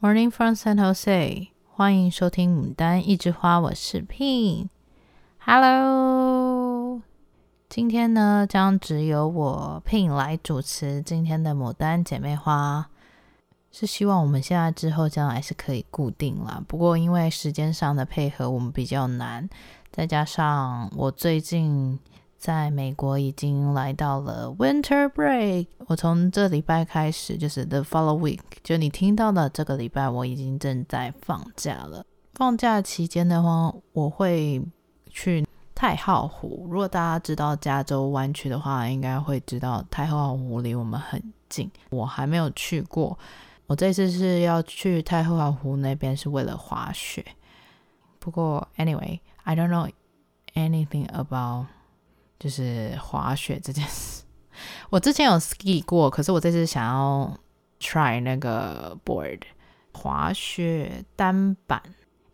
Morning from San Jose，欢迎收听《牡丹一枝花》，我是 Pin。Hello，今天呢将只有我 Pin 来主持今天的牡丹姐妹花，是希望我们现在之后将来是可以固定啦。不过因为时间上的配合我们比较难，再加上我最近。在美国已经来到了 Winter Break。我从这礼拜开始，就是 The Follow Week，就你听到的这个礼拜，我已经正在放假了。放假期间的话，我会去太浩湖。如果大家知道加州湾区的话，应该会知道太浩湖离我们很近。我还没有去过，我这次是要去太浩湖那边，是为了滑雪。不过，Anyway，I don't know anything about 就是滑雪这件事，我之前有 ski 过，可是我这次想要 try 那个 board 滑雪单板。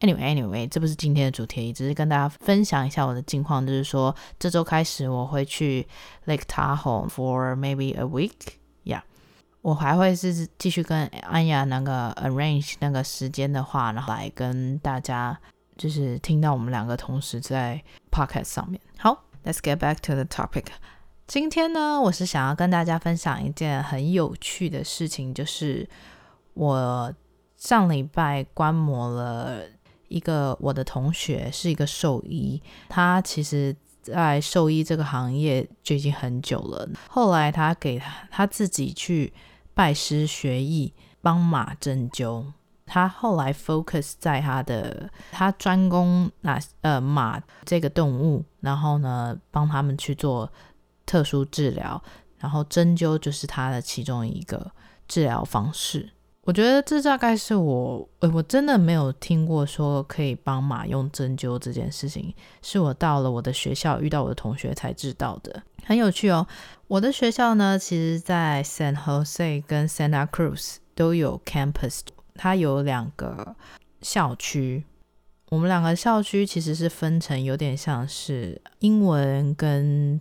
Anyway，Anyway，这不是今天的主题，只是跟大家分享一下我的近况。就是说，这周开始我会去 Lake Tahoe for maybe a week。我还会是继续跟安雅那个 arrange 那个时间的话，然后来跟大家就是听到我们两个同时在 podcast 上面。好。Let's get back to the topic。今天呢，我是想要跟大家分享一件很有趣的事情，就是我上礼拜观摩了一个我的同学，是一个兽医，他其实在兽医这个行业就已经很久了。后来他给他他自己去拜师学艺，帮马针灸。他后来 focus 在他的，他专攻那呃马这个动物，然后呢帮他们去做特殊治疗，然后针灸就是他的其中一个治疗方式。我觉得这大概是我，我真的没有听过说可以帮马用针灸这件事情，是我到了我的学校遇到我的同学才知道的，很有趣哦。我的学校呢，其实在 San Jose 跟 Santa Cruz 都有 campus。它有两个校区，我们两个校区其实是分成有点像是英文跟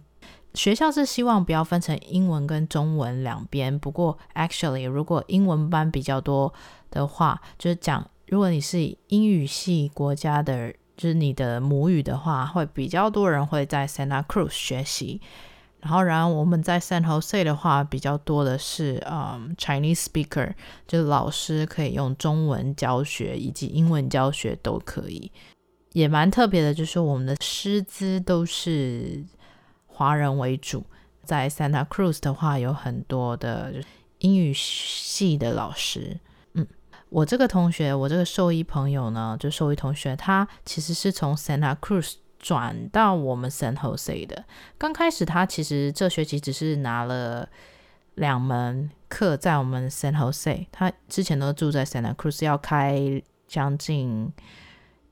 学校是希望不要分成英文跟中文两边。不过，actually，如果英文班比较多的话，就是讲如果你是英语系国家的，就是你的母语的话，会比较多人会在 Santa Cruz 学习。然后，然后我们在 San Jose 的话，比较多的是嗯 Chinese speaker，就是老师可以用中文教学以及英文教学都可以，也蛮特别的，就是我们的师资都是华人为主。在 Santa Cruz 的话，有很多的英语系的老师。嗯，我这个同学，我这个兽医朋友呢，就兽医同学，他其实是从 Santa Cruz。转到我们 San Jose 的，刚开始他其实这学期只是拿了两门课在我们 San Jose，他之前都住在 Santa Cruz，要开将近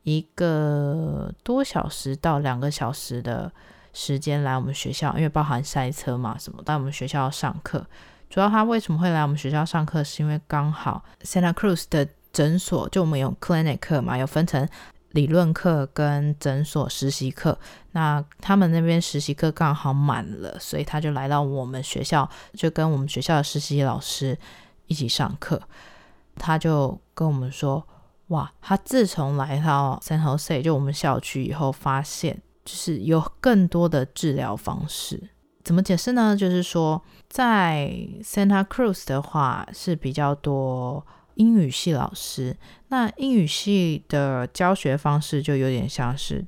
一个多小时到两个小时的时间来我们学校，因为包含塞车嘛什么，到我们学校上课。主要他为什么会来我们学校上课，是因为刚好 Santa Cruz 的诊所就我们有 clinic 嘛，有分成。理论课跟诊所实习课，那他们那边实习课刚好满了，所以他就来到我们学校，就跟我们学校的实习老师一起上课。他就跟我们说：“哇，他自从来到 San Jose 就我们校区以后，发现就是有更多的治疗方式。怎么解释呢？就是说，在 Santa Cruz 的话是比较多。”英语系老师，那英语系的教学方式就有点像是，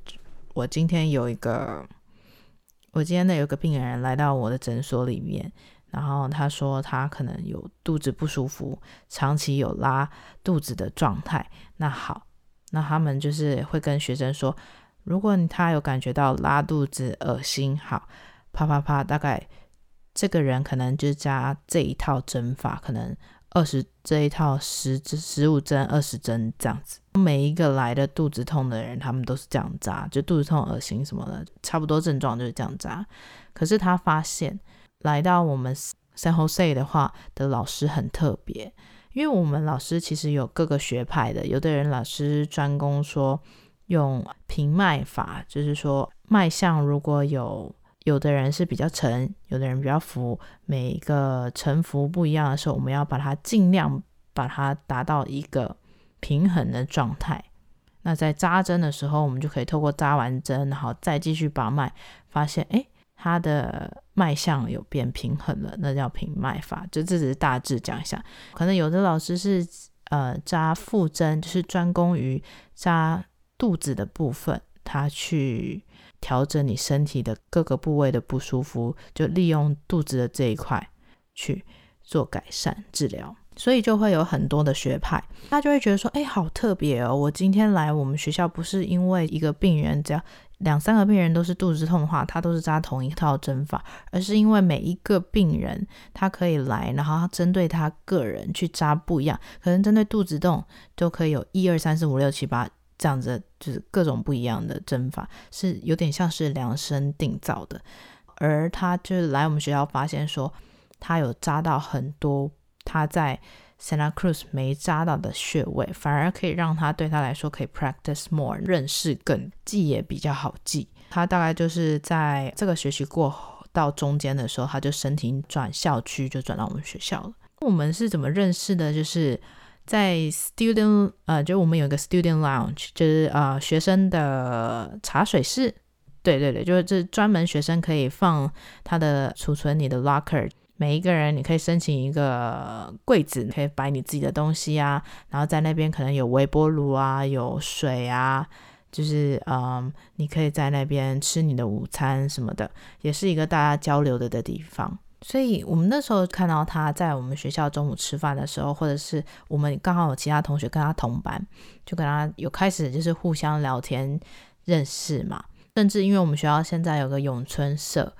我今天有一个，我今天呢有个病人来到我的诊所里面，然后他说他可能有肚子不舒服，长期有拉肚子的状态。那好，那他们就是会跟学生说，如果他有感觉到拉肚子、恶心，好，啪啪啪，大概这个人可能就加这一套针法，可能。二十这一套十针十五针二十针这样子，每一个来的肚子痛的人，他们都是这样扎，就肚子痛、恶心什么的，差不多症状就是这样扎。可是他发现来到我们 San Jose 的话的老师很特别，因为我们老师其实有各个学派的，有的人老师专攻说用平脉法，就是说脉象如果有。有的人是比较沉，有的人比较浮。每一个沉浮不一样的时候，我们要把它尽量把它达到一个平衡的状态。那在扎针的时候，我们就可以透过扎完针，然后再继续把脉，发现哎，它的脉象有变平衡了，那叫平脉法。就这只是大致讲一下，可能有的老师是呃扎腹针，就是专攻于扎肚子的部分，他去调整你身体的各个部位的不舒服，就利用肚子的这一块去做改善治疗。所以就会有很多的学派，他就会觉得说，哎，好特别哦！我今天来我们学校，不是因为一个病人，只要两三个病人都是肚子痛的话，他都是扎同一套针法，而是因为每一个病人他可以来，然后针对他个人去扎不一样，可能针对肚子痛都可以有一二三四五六七八这样子，就是各种不一样的针法，是有点像是量身定造的。而他就是来我们学校发现说，他有扎到很多。他在 Santa Cruz 没扎到的穴位，反而可以让他对他来说可以 practice more，认识更记也比较好记。他大概就是在这个学期过到中间的时候，他就申请转校区，就转到我们学校了。我们是怎么认识的？就是在 student 呃，就我们有一个 student lounge，就是呃学生的茶水室。对对对，就是这专门学生可以放他的储存你的 locker。每一个人，你可以申请一个柜子，可以摆你自己的东西啊。然后在那边可能有微波炉啊，有水啊，就是嗯，你可以在那边吃你的午餐什么的，也是一个大家交流的的地方。所以我们那时候看到他在我们学校中午吃饭的时候，或者是我们刚好有其他同学跟他同班，就跟他有开始就是互相聊天认识嘛。甚至因为我们学校现在有个咏春社。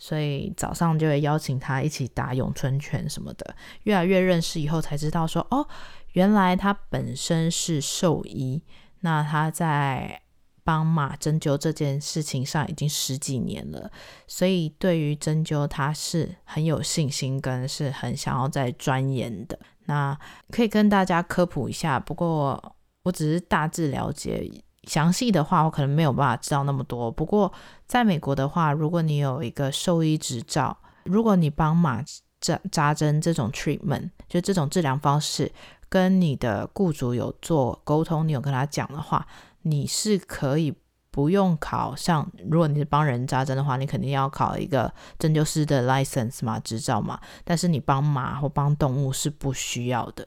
所以早上就会邀请他一起打咏春拳什么的，越来越认识以后才知道说，哦，原来他本身是兽医，那他在帮马针灸这件事情上已经十几年了，所以对于针灸他是很有信心，跟是很想要再钻研的。那可以跟大家科普一下，不过我只是大致了解。详细的话，我可能没有办法知道那么多。不过，在美国的话，如果你有一个兽医执照，如果你帮马扎扎针这种 treatment，就这种治疗方式，跟你的雇主有做沟通，你有跟他讲的话，你是可以不用考。像如果你是帮人扎针的话，你肯定要考一个针灸师的 license 嘛，执照嘛。但是你帮马或帮动物是不需要的，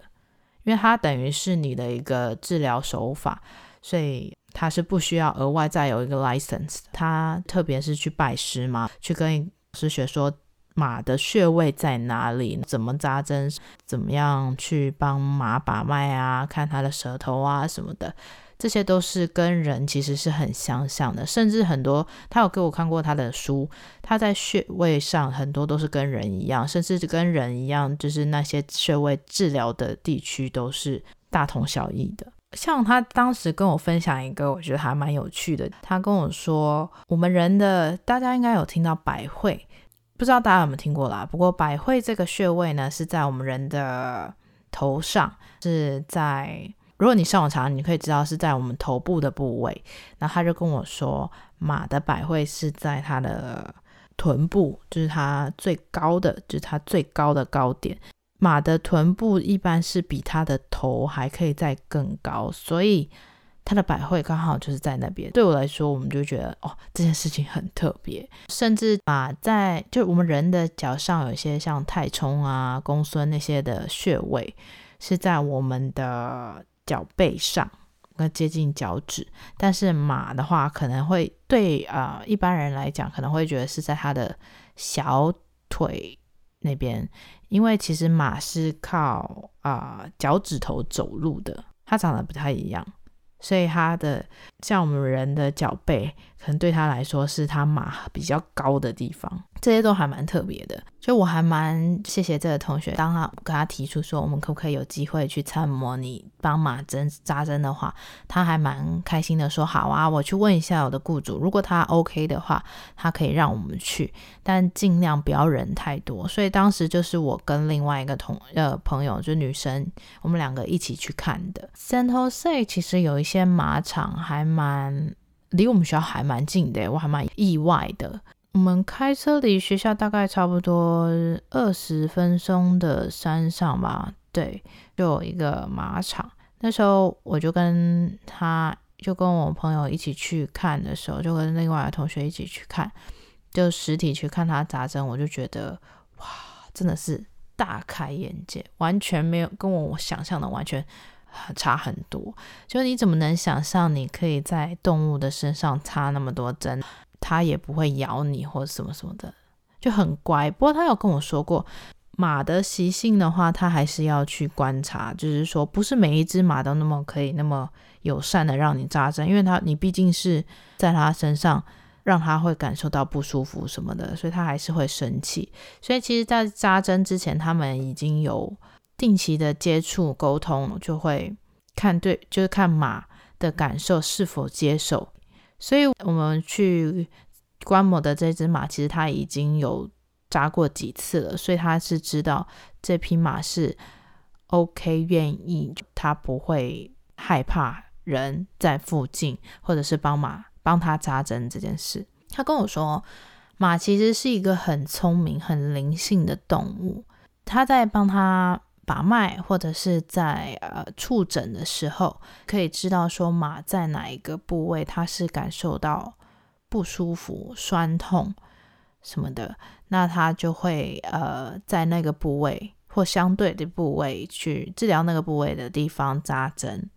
因为它等于是你的一个治疗手法，所以。他是不需要额外再有一个 license，他特别是去拜师嘛，去跟师学说马的穴位在哪里，怎么扎针，怎么样去帮马把脉啊，看他的舌头啊什么的，这些都是跟人其实是很相像的，甚至很多他有给我看过他的书，他在穴位上很多都是跟人一样，甚至跟人一样，就是那些穴位治疗的地区都是大同小异的。像他当时跟我分享一个，我觉得还蛮有趣的。他跟我说，我们人的大家应该有听到百会，不知道大家有没有听过啦？不过百会这个穴位呢，是在我们人的头上，是在如果你上网查，你可以知道是在我们头部的部位。然后他就跟我说，马的百会是在它的臀部，就是它最高的，就是它最高的高点。马的臀部一般是比它的头还可以再更高，所以它的百会刚好就是在那边。对我来说，我们就觉得哦，这件事情很特别。甚至马在就我们人的脚上有一些像太冲啊、公孙那些的穴位，是在我们的脚背上，跟接近脚趾。但是马的话，可能会对啊、一般人来讲，可能会觉得是在它的小腿那边。因为其实马是靠啊、脚趾头走路的，它长得不太一样，所以它的像我们人的脚背，可能对他来说是他马比较高的地方。这些都还蛮特别的，就我还蛮谢谢这个同学。当他跟他提出说，我们可不可以有机会去参摩你帮马针扎针的话，他还蛮开心的说，好啊，我去问一下我的雇主，如果他 OK 的话，他可以让我们去，但尽量不要人太多。所以当时就是我跟另外一个同呃朋友，就女生，我们两个一起去看的。San Jose 其实有一些马场还蛮离我们学校还蛮近的，我还蛮意外的。我们开车离学校大概差不多二十分钟的山上吧，对，就有一个马场。那时候我就跟他，就跟我朋友一起去看的时候，就跟另外的同学一起去看，就实体去看他扎针，我就觉得哇，真的是大开眼界，完全没有跟我想象的完全差很多。就你怎么能想象你可以在动物的身上插那么多针，它也不会咬你或者什么什么的，就很乖。不过他有跟我说过。马的习性的话，它还是要去观察，就是说，不是每一只马都那么可以那么友善的让你扎针，因为它你毕竟是在它身上，让它会感受到不舒服什么的，所以它还是会生气。所以其实，在扎针之前，他们已经有定期的接触沟通，就会看对，就是看马的感受是否接受。所以我们去观摩的这只马，其实它已经有。扎过几次了，所以他是知道这匹马是 OK，愿意，他不会害怕人在附近，或者是帮马帮他扎针这件事。他跟我说，马其实是一个很聪明、很灵性的动物。他在帮他把脉，或者是在呃触诊的时候，可以知道说马在哪一个部位，他是感受到不舒服、酸痛什么的。那他就会呃在那个部位或相对的部位去治疗那个部位的地方扎针。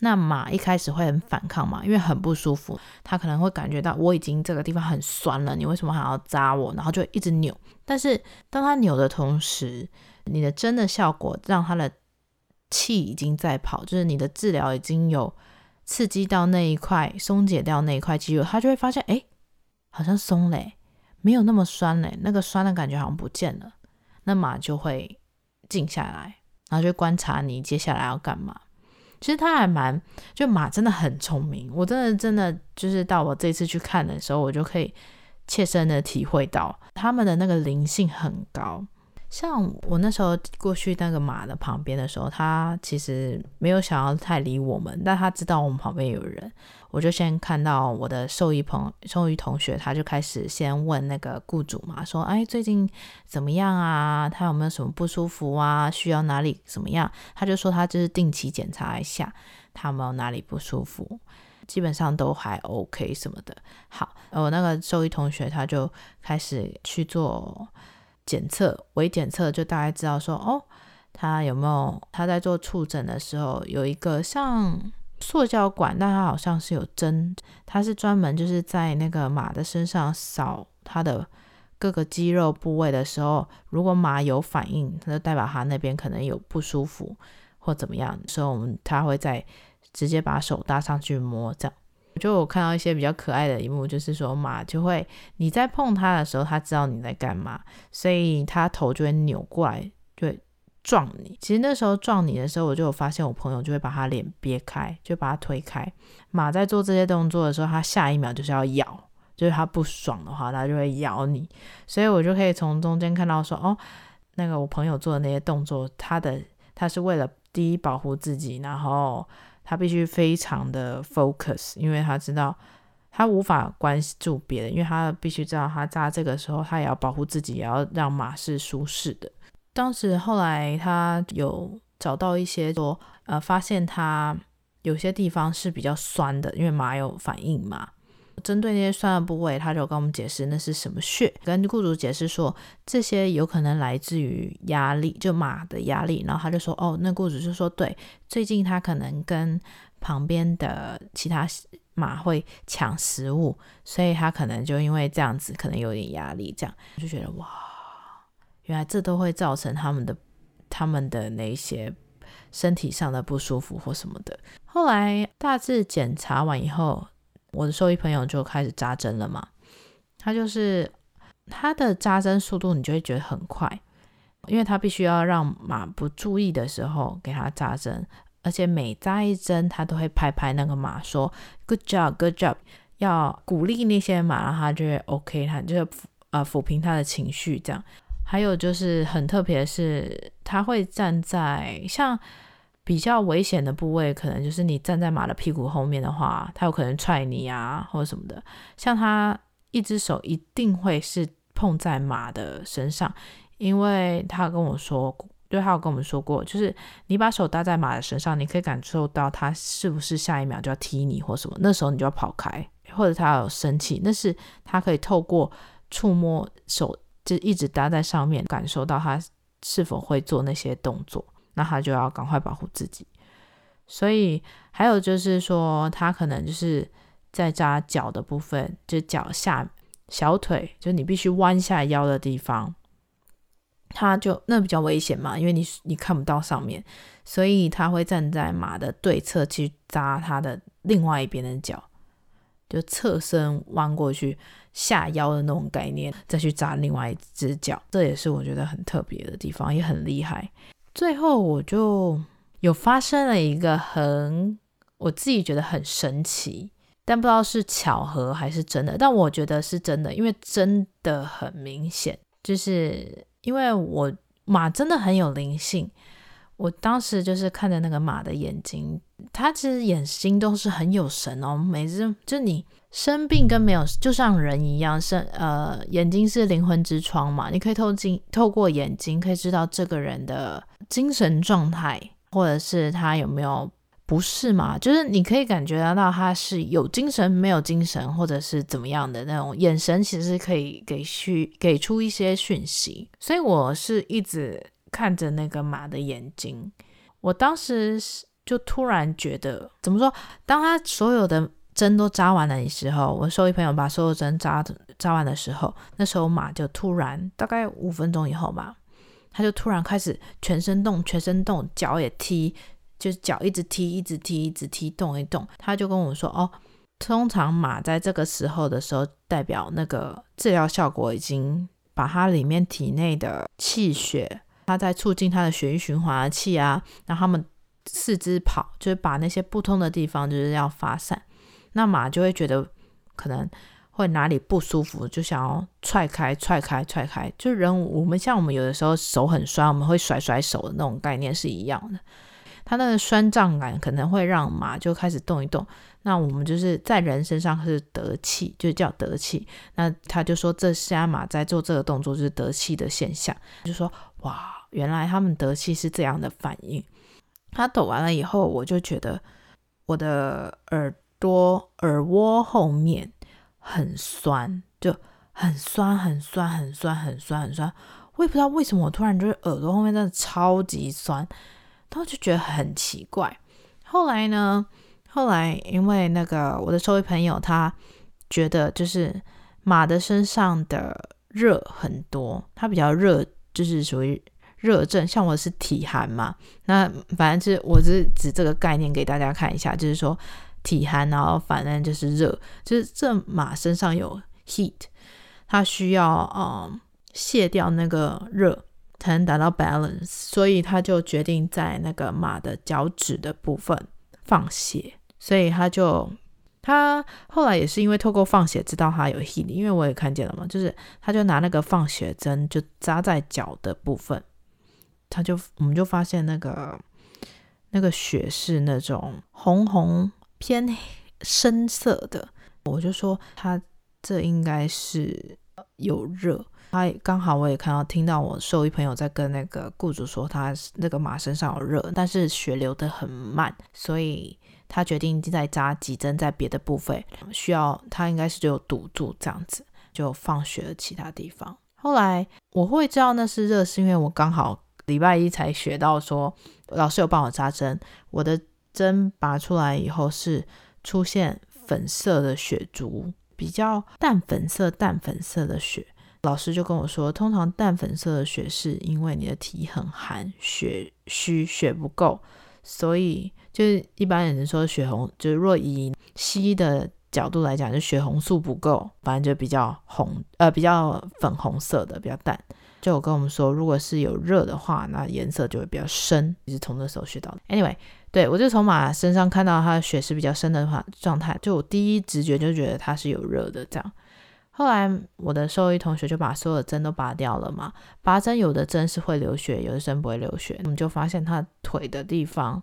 那马一开始会很反抗嘛，因为很不舒服，他可能会感觉到我已经这个地方很酸了，你为什么还要扎我？然后就一直扭。但是当他扭的同时，你的针的效果让他的气已经在跑，就是你的治疗已经有刺激到那一块，松解掉那一块肌肉，他就会发现哎，好像松嘞。没有那么酸嘞，那个酸的感觉好像不见了，那马就会静下来，然后就观察你接下来要干嘛。其实他还蛮，就马真的很聪明，我真的真的就是到我这次去看的时候，我就可以切身的体会到他们的那个灵性很高。像我那时候过去那个马的旁边的时候，他其实没有想要太理我们，但他知道我们旁边有人，我就先看到我的兽医朋兽医同学，他就开始先问那个雇主嘛，说：“哎，最近怎么样啊？他有没有什么不舒服啊？需要哪里怎么样？”他就说他就是定期检查一下，他有没有哪里不舒服，基本上都还 OK 什么的。好，我那个兽医同学他就开始去做。检测，微检测就大概知道说，哦，他有没有他在做触诊的时候有一个像塑胶管，但他好像是有针，他是专门就是在那个马的身上扫他的各个肌肉部位的时候，如果马有反应，那就代表他那边可能有不舒服或怎么样，所以我们他会再直接把手搭上去摸这样。就我看到一些比较可爱的一幕，就是说马就会你在碰它的时候，它知道你在干嘛，所以它头就会扭过来，就会撞你。其实那时候撞你的时候，我就有发现我朋友就会把他脸憋开，就把它推开。马在做这些动作的时候，它下一秒就是要咬，就是它不爽的话，它就会咬你。所以我就可以从中间看到说，哦，那个我朋友做的那些动作，他的他是为了第一保护自己，然后。他必须非常的 focus，因为他知道他无法关注别人，因为他必须知道他扎这个时候，他也要保护自己，也要让马是舒适的。当时后来他有找到一些说，呃，发现他有些地方是比较酸的，因为马有反应嘛。针对那些酸的部位，他就跟我们解释那是什么穴，跟雇主解释说这些有可能来自于压力，就马的压力。然后他就说，哦，那雇主就说，对，最近他可能跟旁边的其他马会抢食物，所以他可能就因为这样子，可能有点压力，这样就觉得哇，原来这都会造成他们的他们的那些身体上的不舒服或什么的。后来大致检查完以后。我的兽医朋友就开始扎针了嘛，他就是他的扎针速度，你就会觉得很快，因为他必须要让马不注意的时候给他扎针，而且每扎一针，他都会拍拍那个马说 “good job，good job”，要鼓励那些马，然后他就会 OK，他就呃抚平他的情绪这样。还有就是很特别的是，他会站在像。比较危险的部位，可能就是你站在马的屁股后面的话，它有可能踹你啊，或者什么的。像他一只手一定会是碰在马的身上，因为他跟我说，对，他有跟我们说过，就是你把手搭在马的身上，你可以感受到它是不是下一秒就要踢你或什么，那时候你就要跑开，或者它有生气，那是它可以透过触摸手，就一直搭在上面，感受到它是否会做那些动作，那他就要赶快保护自己。所以还有就是说，他可能就是在扎脚的部分，就脚下小腿，就你必须弯下腰的地方。他就那比较危险嘛，因为你你看不到上面，所以他会站在马的对侧去扎他的另外一边的脚，就侧身弯过去下腰的那种概念，再去扎另外一只脚，这也是我觉得很特别的地方，也很厉害。最后我就有发生了一个很我自己觉得很神奇，但不知道是巧合还是真的，但我觉得是真的，因为真的很明显，就是。因为我马真的很有灵性，我当时就是看着那个马的眼睛，它其实眼睛都是很有神哦。每次就你生病跟没有，就像人一样，是呃眼睛是灵魂之窗嘛，你可以透镜透过眼睛可以知道这个人的精神状态，或者是他有没有。不适嘛？就是你可以感觉得到他是有精神没有精神，或者是怎么样的那种眼神，其实可以给去给出一些讯息。所以我是一直看着那个马的眼睛，我当时就突然觉得，怎么说？当他所有的针都扎完了的时候，我兽医朋友把所有针扎扎完的时候，那时候马就突然大概五分钟以后吧，他就突然开始全身动，全身动，脚也踢。就是脚一直踢，一直踢，一直踢，动一动。他就跟我说：“哦，通常马在这个时候的时候，代表那个治疗效果已经把它里面体内的气血，它在促进它的血液循环的气啊，让他们四肢跑，就是把那些不通的地方就是要发散。那马就会觉得可能会哪里不舒服，就想要踹开、踹开、踹开。就人我们像我们有的时候手很酸，我们会甩甩手的那种概念是一样的。”它那个酸胀感可能会让马就开始动一动，那我们就是在人身上是得气，就叫得气。那他就说，这现在马在做这个动作就是得气的现象，就说哇，原来他们得气是这样的反应。他抖完了以后，我就觉得我的耳朵耳蜗后面很酸，就很酸很酸很酸很酸很酸。我也不知道为什么，我突然觉得耳朵后面真的超级酸。然后就觉得很奇怪。后来呢？后来因为那个我的兽医朋友他觉得就是马的身上的热很多，他比较热，就是属于热症。像我是体寒嘛，那反正就是我是指这个概念给大家看一下，就是说体寒，然后反正就是热，就是这马身上有 heat，它需要嗯卸掉那个热。才能达到 balance，所以他就决定在那个马的脚趾的部分放血。所以他就他后来也是因为透过放血知道他有 heat，因为我也看见了嘛，就是他就拿那个放血针就扎在脚的部分，他就我们就发现那个那个血是那种红红偏深色的，我就说他这应该是有热。他刚好我也看到听到我兽医朋友在跟那个雇主说，他那个马身上有热，但是血流得很慢，所以他决定再扎几针在别的部分，需要他应该是就堵住这样子，就放血了其他地方。后来我会知道那是热，是因为我刚好礼拜一才学到说老师有帮我扎针，我的针拔出来以后是出现粉色的血珠，比较淡粉色、淡粉色的血。老师就跟我说，通常淡粉色的血是因为你的体很寒，血虚，血不够，所以就是一般人说血红，就是若以西医的角度来讲，就血红素不够，反正就比较红，呃，比较粉红色的，比较淡。就我跟我们说，如果是有热的话，那颜色就会比较深。也是从那时候学到的。Anyway，对，我就从马身上看到它的血是比较深的话状态，就我第一直觉就觉得它是有热的这样。后来我的兽医同学就把所有的针都拔掉了嘛，拔针有的针是会流血，有的针不会流血，我们就发现他腿的地方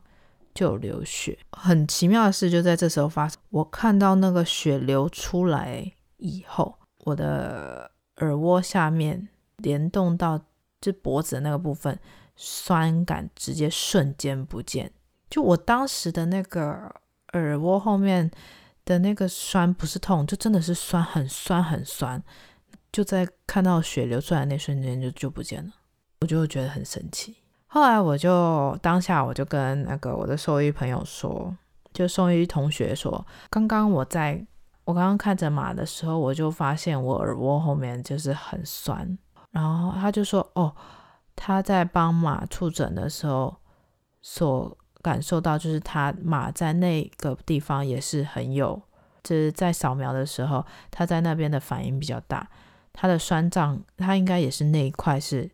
就流血。很奇妙的事就在这时候发生，我看到那个血流出来以后，我的耳蜗下面联动到就脖子的那个部分，酸感直接瞬间不见。就我当时的那个耳窝后面的那个酸不是痛，就真的是酸，很酸很酸。就在看到血流出来那瞬间就就不见了，我就觉得很神奇。后来我就当下我就跟那个我的兽医朋友说，就兽医同学说，刚刚我在我刚刚看着马的时候，我就发现我耳窝后面就是很酸，然后他就说，哦，他在帮马触诊的时候所感受到，就是他马在那个地方也是很有，就是在扫描的时候，他在那边的反应比较大，他的酸胀，他应该也是那一块是。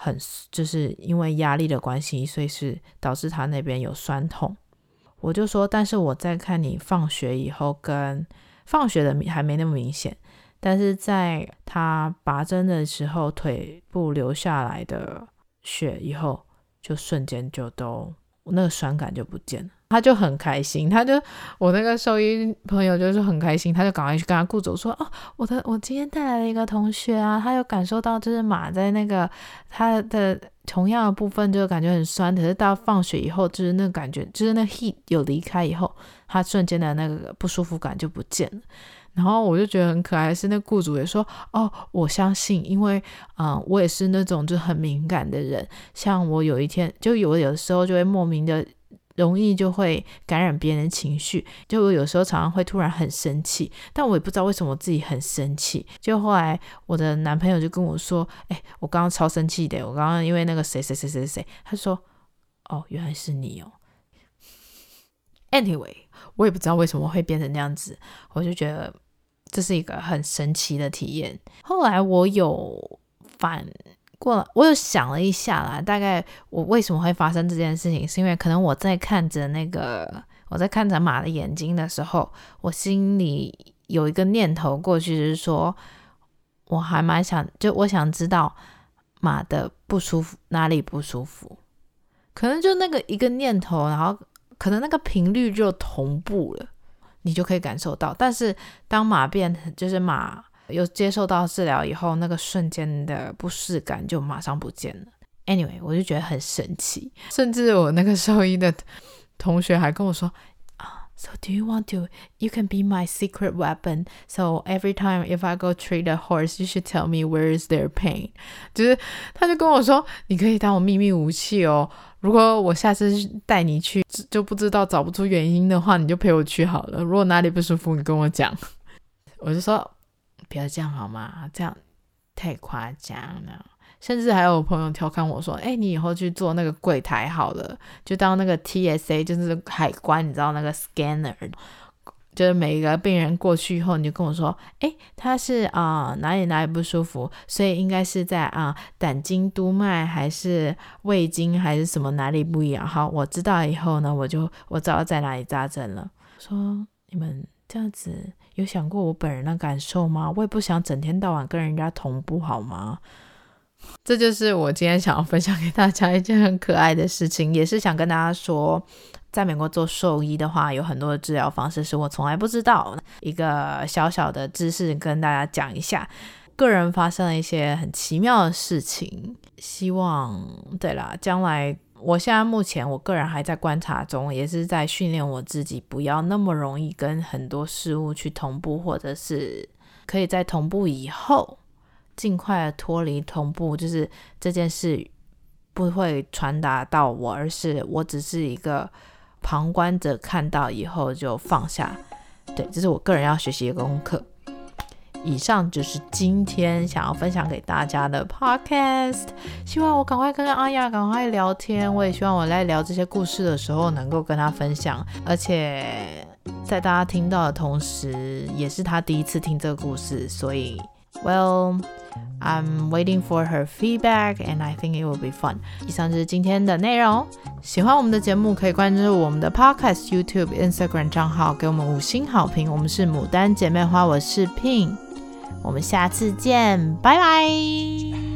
很就是因为压力的关系，所以是导致他那边有酸痛。我就说，但是我在看你放学以后跟放学的还没那么明显，但是在他拔针的时候，腿部流下来的血以后，就瞬间就都那个酸感就不见了。他就很开心，他就我那个兽医朋友就是很开心，他就赶快去跟他雇主说：“哦，我的我今天带来了一个同学啊，他有感受到就是马在那个他的同样的部分就感觉很酸，可是到放学以后就是那感觉，就是那 heat 有离开以后，他瞬间的那个不舒服感就不见了。然后我就觉得很可爱，是那雇主也说：哦，我相信，因为嗯、我也是那种就很敏感的人，像我有一天就有有的时候就会莫名的。”容易就会感染别人的情绪，就我有时候常常会突然很生气，但我也不知道为什么我自己很生气。就后来我的男朋友就跟我说：“哎，我刚刚超生气的，我刚刚因为那个谁谁谁谁谁，他说，哦，原来是你哦。”Anyway，我也不知道为什么会变成那样子，我就觉得这是一个很神奇的体验。后来我有反。过了，我有想了一下啦，大概我为什么会发生这件事情，是因为可能我在看着那个，我在看着马的眼睛的时候，我心里有一个念头过去，就是说，我还蛮想，就我想知道马的不舒服哪里不舒服，可能就那个一个念头，然后可能那个频率就同步了，你就可以感受到。但是当马变，就是马。有接受到治疗以后，那个瞬间的不适感就马上不见了。Anyway，我就觉得很神奇，甚至我那个兽医的同学还跟我说：“，So do you want to? You can be my secret weapon. So every time if I go treat a horse, you should tell me where is their pain。”就是他就跟我说：“你可以当我秘密武器哦。如果我下次带你去就不知道找不出原因的话，你就陪我去好了。如果哪里不舒服，你跟我讲。”我就说。不要这样好吗？这样太夸张了。甚至还有朋友调侃我说：“哎，你以后去做那个柜台好了，就当那个 TSA，就是海关，你知道那个 scanner，就是每一个病人过去以后，你就跟我说：哎，他是啊、哪里哪里不舒服，所以应该是在啊、胆经督脉还是胃经还是什么哪里不一样？好，我知道以后呢，我就我知道在哪里扎针了。说你们这样子。”有想过我本人的感受吗？我也不想整天到晚跟人家同步，好吗？这就是我今天想要分享给大家一件很可爱的事情，也是想跟大家说，在美国做兽医的话，有很多的治疗方式是我从来不知道，一个小小的知识跟大家讲一下。个人发生了一些很奇妙的事情，希望对啦，将来。我现在目前，我个人还在观察中，也是在训练我自己，不要那么容易跟很多事物去同步，或者是可以在同步以后，尽快脱离同步，就是这件事不会传达到我，而是我只是一个旁观者，看到以后就放下。对，这是我个人要学习的功课。以上就是今天想要分享给大家的 podcast，希望我赶快跟阿雅赶快聊天，我也希望我在聊这些故事的时候能够跟他分享，而且在大家听到的同时，也是他第一次听这个故事，所以，Well, I'm waiting for her feedback and I think it will be fun。以上就是今天的内容，喜欢我们的节目可以关注我们的 podcast YouTube、Instagram 账号，给我们五星好评。我们是牡丹姐妹花，我是 Pin。我们下次见，拜拜。